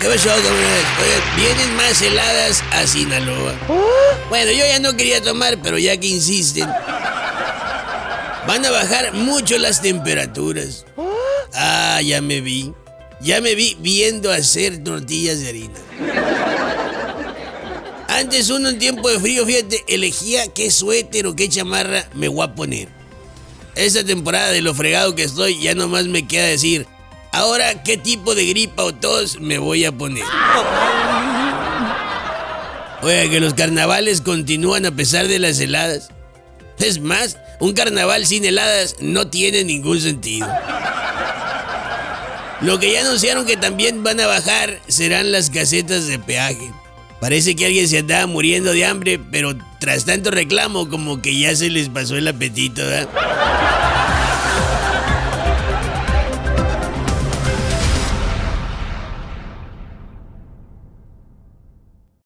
¿Qué pasó? Oigan, vienen más heladas a Sinaloa. Bueno, yo ya no quería tomar, pero ya que insisten. Van a bajar mucho las temperaturas. Ah, ya me vi. Ya me vi viendo hacer tortillas de harina. Antes uno en tiempo de frío, fíjate, elegía qué suéter o qué chamarra me voy a poner. Esta temporada de lo fregado que estoy, ya nomás me queda decir, ahora qué tipo de gripa o tos me voy a poner. Oiga, que los carnavales continúan a pesar de las heladas. Es más, un carnaval sin heladas no tiene ningún sentido. Lo que ya anunciaron que también van a bajar serán las casetas de peaje. Parece que alguien se andaba muriendo de hambre, pero tras tanto reclamo como que ya se les pasó el apetito, ¿verdad?